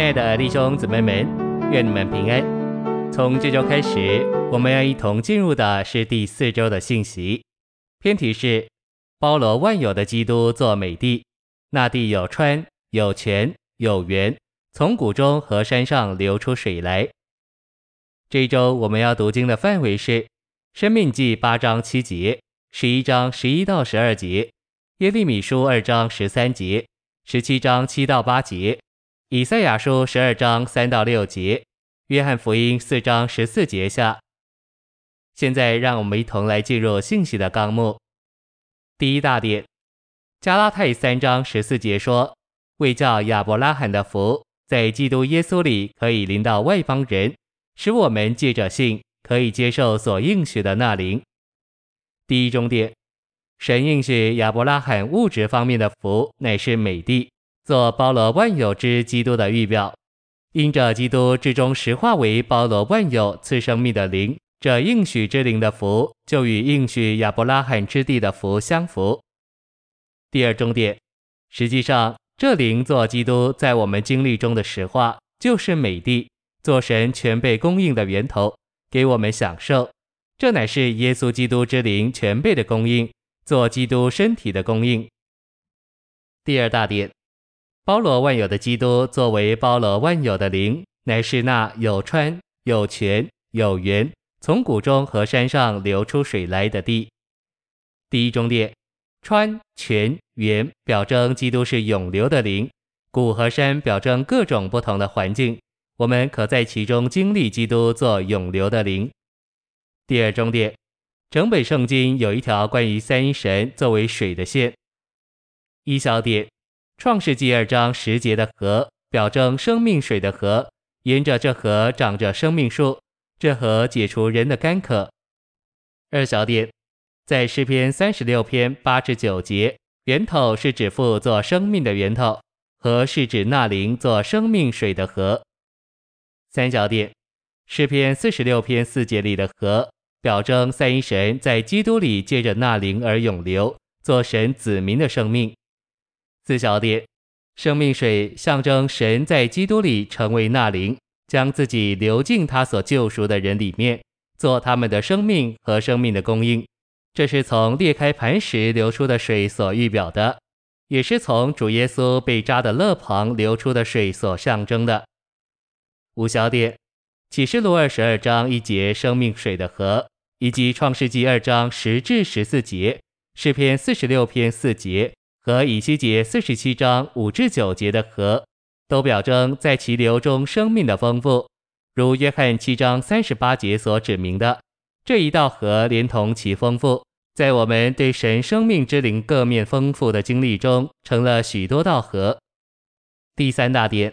亲爱的弟兄姊妹们，愿你们平安。从这周开始，我们要一同进入的是第四周的信息。篇题是包罗万有的基督做美地，那地有川有泉有源，从谷中和山上流出水来。这一周我们要读经的范围是《申命记》八章七节，十一章十一到十二节，耶利米书二章十三节，十七章七到八节。以赛亚书十二章三到六节，约翰福音四章十四节下。现在让我们一同来进入信息的纲目。第一大点，加拉太三章十四节说，为叫亚伯拉罕的福在基督耶稣里可以临到外邦人，使我们借着信可以接受所应许的那灵。第一中点，神应许亚伯拉罕物质方面的福乃是美地。做包罗万有之基督的预表，因着基督至终实化为包罗万有赐生命的灵，这应许之灵的福就与应许亚伯拉罕之地的福相符。第二重点，实际上这灵做基督在我们经历中的实化，就是美地，做神全备供应的源头，给我们享受。这乃是耶稣基督之灵全备的供应，做基督身体的供应。第二大点。包罗万有的基督作为包罗万有的灵，乃是那有川有泉有源，从谷中和山上流出水来的地。第一中点，川泉源表征基督是永流的灵，谷和山表征各种不同的环境，我们可在其中经历基督做永流的灵。第二中点，整本圣经有一条关于三一神作为水的线。一小点。创世纪二章十节的河，表征生命水的河，沿着这河长着生命树，这河解除人的干渴。二小点，在诗篇三十六篇八至九节，源头是指父做生命的源头，河是指那灵做生命水的河。三小点，诗篇四十六篇四节里的河，表征三一神在基督里借着那灵而永流，做神子民的生命。四小点，生命水象征神在基督里成为那灵，将自己流进他所救赎的人里面，做他们的生命和生命的供应。这是从裂开磐石流出的水所预表的，也是从主耶稣被扎的肋旁流出的水所象征的。五小点，启示录二十二章一节生命水的河，以及创世纪二章十至十四节，诗篇四十六篇四节。和以西结四十七章五至九节的河，都表征在其流中生命的丰富，如约翰七章三十八节所指明的，这一道河连同其丰富，在我们对神生命之灵各面丰富的经历中，成了许多道河。第三大点，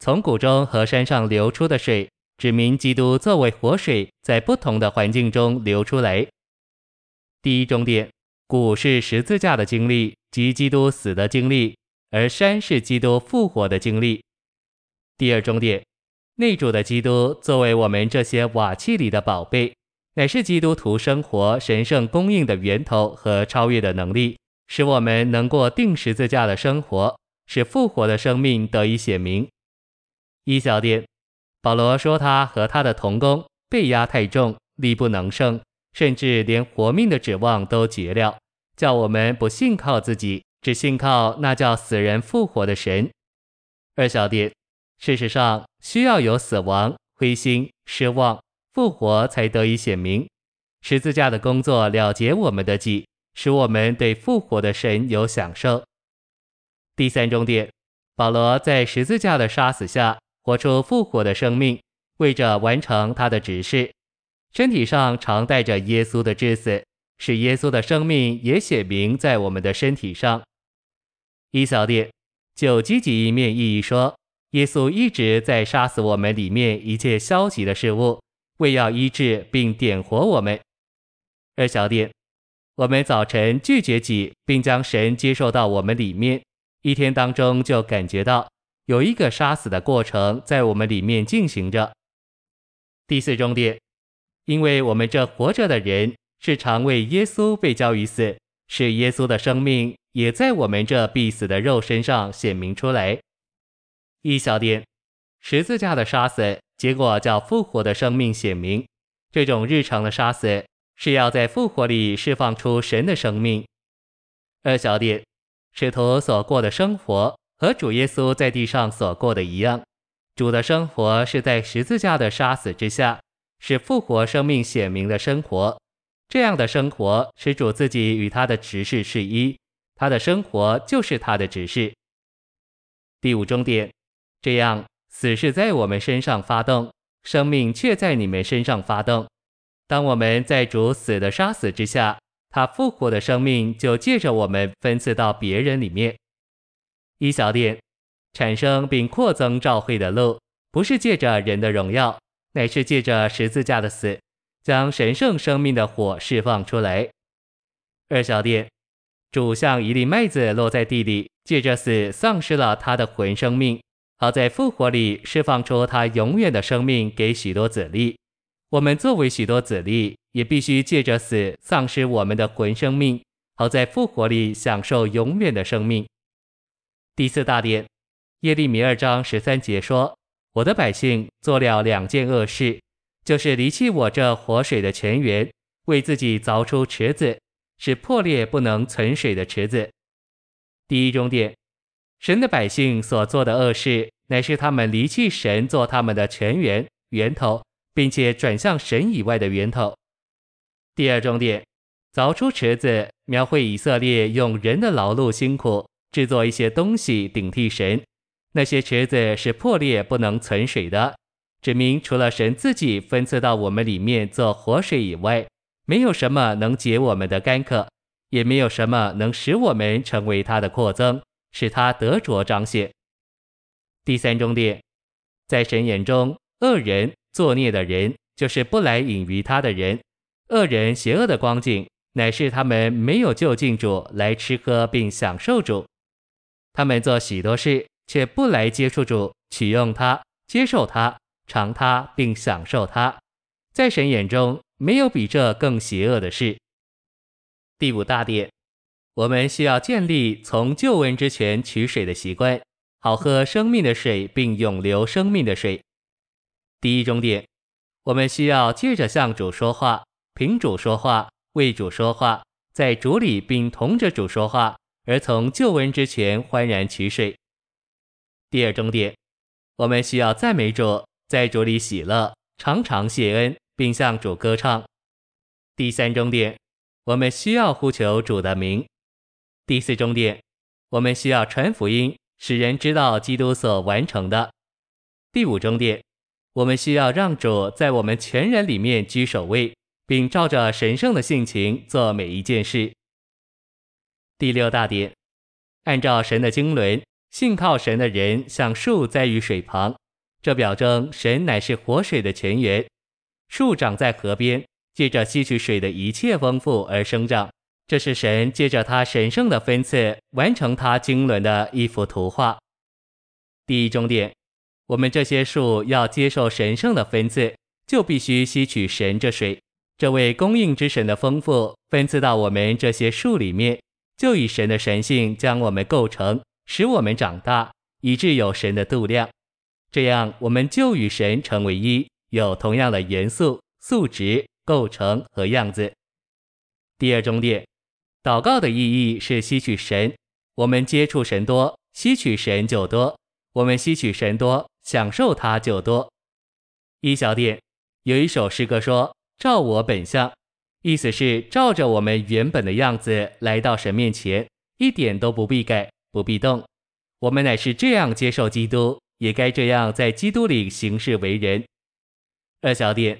从谷中和山上流出的水，指明基督作为活水，在不同的环境中流出来。第一重点。谷是十字架的经历及基督死的经历，而山是基督复活的经历。第二重点，内住的基督作为我们这些瓦器里的宝贝，乃是基督徒生活神圣供应的源头和超越的能力，使我们能过定十字架的生活，使复活的生命得以显明。一小点，保罗说他和他的同工被压太重，力不能胜。甚至连活命的指望都绝了，叫我们不信靠自己，只信靠那叫死人复活的神。二小点，事实上需要有死亡、灰心、失望、复活才得以显明。十字架的工作了结我们的己，使我们对复活的神有享受。第三重点，保罗在十字架的杀死下活出复活的生命，为着完成他的指示。身体上常带着耶稣的致死，使耶稣的生命也显明在我们的身体上。一小点，就积极一面意义说，耶稣一直在杀死我们里面一切消极的事物，为要医治并点活我们。二小点，我们早晨拒绝己，并将神接受到我们里面，一天当中就感觉到有一个杀死的过程在我们里面进行着。第四重点。因为我们这活着的人是常为耶稣被交于死，使耶稣的生命也在我们这必死的肉身上显明出来。一小点，十字架的杀死，结果叫复活的生命显明。这种日常的杀死，是要在复活里释放出神的生命。二小点，使徒所过的生活和主耶稣在地上所过的一样。主的生活是在十字架的杀死之下，是复活生命显明的生活。这样的生活使主自己与他的执事是一，他的生活就是他的执事。第五中点，这样死是在我们身上发动，生命却在你们身上发动。当我们在主死的杀死之下，他复活的生命就借着我们分赐到别人里面。一小点，产生并扩增召会的路，不是借着人的荣耀，乃是借着十字架的死。将神圣生命的火释放出来。二小点，主像一粒麦子落在地里，借着死丧失了他的魂生命，好在复活里释放出他永远的生命给许多子粒。我们作为许多子粒，也必须借着死丧失我们的魂生命，好在复活里享受永远的生命。第四大点，耶利米二章十三节说：“我的百姓做了两件恶事。”就是离弃我这活水的泉源，为自己凿出池子，是破裂不能存水的池子。第一终点，神的百姓所做的恶事，乃是他们离弃神做他们的泉源源头，并且转向神以外的源头。第二中点，凿出池子，描绘以色列用人的劳碌辛苦制作一些东西顶替神，那些池子是破裂不能存水的。指明除了神自己分赐到我们里面做活水以外，没有什么能解我们的干渴，也没有什么能使我们成为他的扩增，使他得着彰显。第三重点，在神眼中，恶人作孽的人就是不来引于他的人。恶人邪恶的光景，乃是他们没有就近主来吃喝并享受主，他们做许多事，却不来接触主，取用他，接受他。尝它并享受它，在神眼中没有比这更邪恶的事。第五大点，我们需要建立从救恩之泉取水的习惯，好喝生命的水并永留生命的水。第一中点，我们需要借着向主说话，凭主说话，为主说话，在主里并同着主说话，而从救恩之泉欢然取水。第二中点，我们需要赞美主。在主里喜乐，常常谢恩，并向主歌唱。第三终点，我们需要呼求主的名。第四终点，我们需要传福音，使人知道基督所完成的。第五终点，我们需要让主在我们全人里面居首位，并照着神圣的性情做每一件事。第六大点，按照神的经纶，信靠神的人像树栽于水旁。这表征神乃是活水的泉源，树长在河边，借着吸取水的一切丰富而生长。这是神借着他神圣的分赐完成他经纶的一幅图画。第一中点，我们这些树要接受神圣的分赐，就必须吸取神这水。这位供应之神的丰富分赐到我们这些树里面，就以神的神性将我们构成，使我们长大，以致有神的度量。这样，我们就与神成为一，有同样的元素、素质、构成和样子。第二中点，祷告的意义是吸取神。我们接触神多，吸取神就多；我们吸取神多，享受它就多。一小点，有一首诗歌说：“照我本相”，意思是照着我们原本的样子来到神面前，一点都不必改，不必动。我们乃是这样接受基督。也该这样在基督里行事为人。二小点，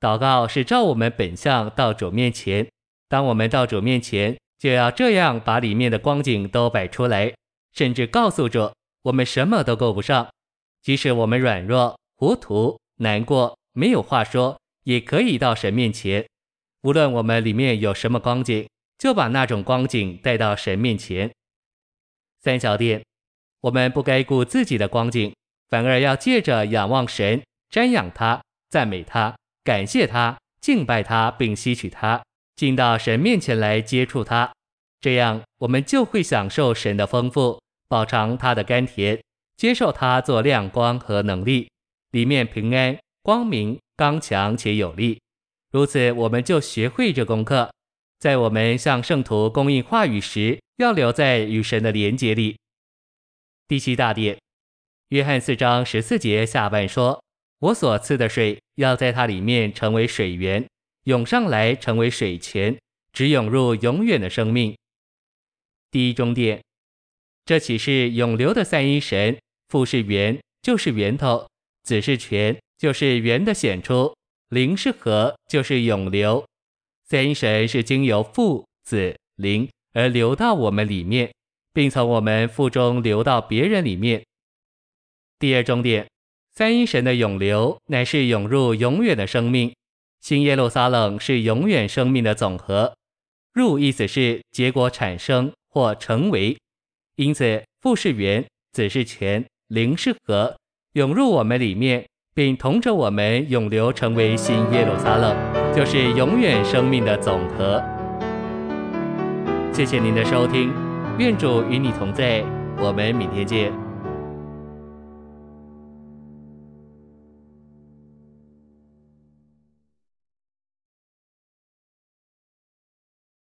祷告是照我们本相到主面前。当我们到主面前，就要这样把里面的光景都摆出来，甚至告诉主，我们什么都够不上，即使我们软弱、糊涂、难过、没有话说，也可以到神面前。无论我们里面有什么光景，就把那种光景带到神面前。三小点。我们不该顾自己的光景，反而要借着仰望神、瞻仰他、赞美他、感谢他、敬拜他，并吸取他，进到神面前来接触他。这样，我们就会享受神的丰富，饱尝他的甘甜，接受他做亮光和能力，里面平安、光明、刚强且有力。如此，我们就学会这功课，在我们向圣徒供应话语时，要留在与神的连结里。第七大点，约翰四章十四节下半说：“我所赐的水，要在它里面成为水源，涌上来成为水泉，直涌入永远的生命。”第一中点，这岂是永流的三一神？父是源，就是源头；子是泉，就是源的显出；灵是河，就是永流。三一神是经由父、子、灵而流到我们里面，并从我们腹中流到别人里面。第二中点，三一神的涌流乃是涌入永远的生命。新耶路撒冷是永远生命的总和。入意思是结果产生。或成为，因此父是源，子是泉，灵是河，涌入我们里面，并同着我们涌流，成为新耶路撒冷，就是永远生命的总和。谢谢您的收听，愿主与你同在，我们明天见。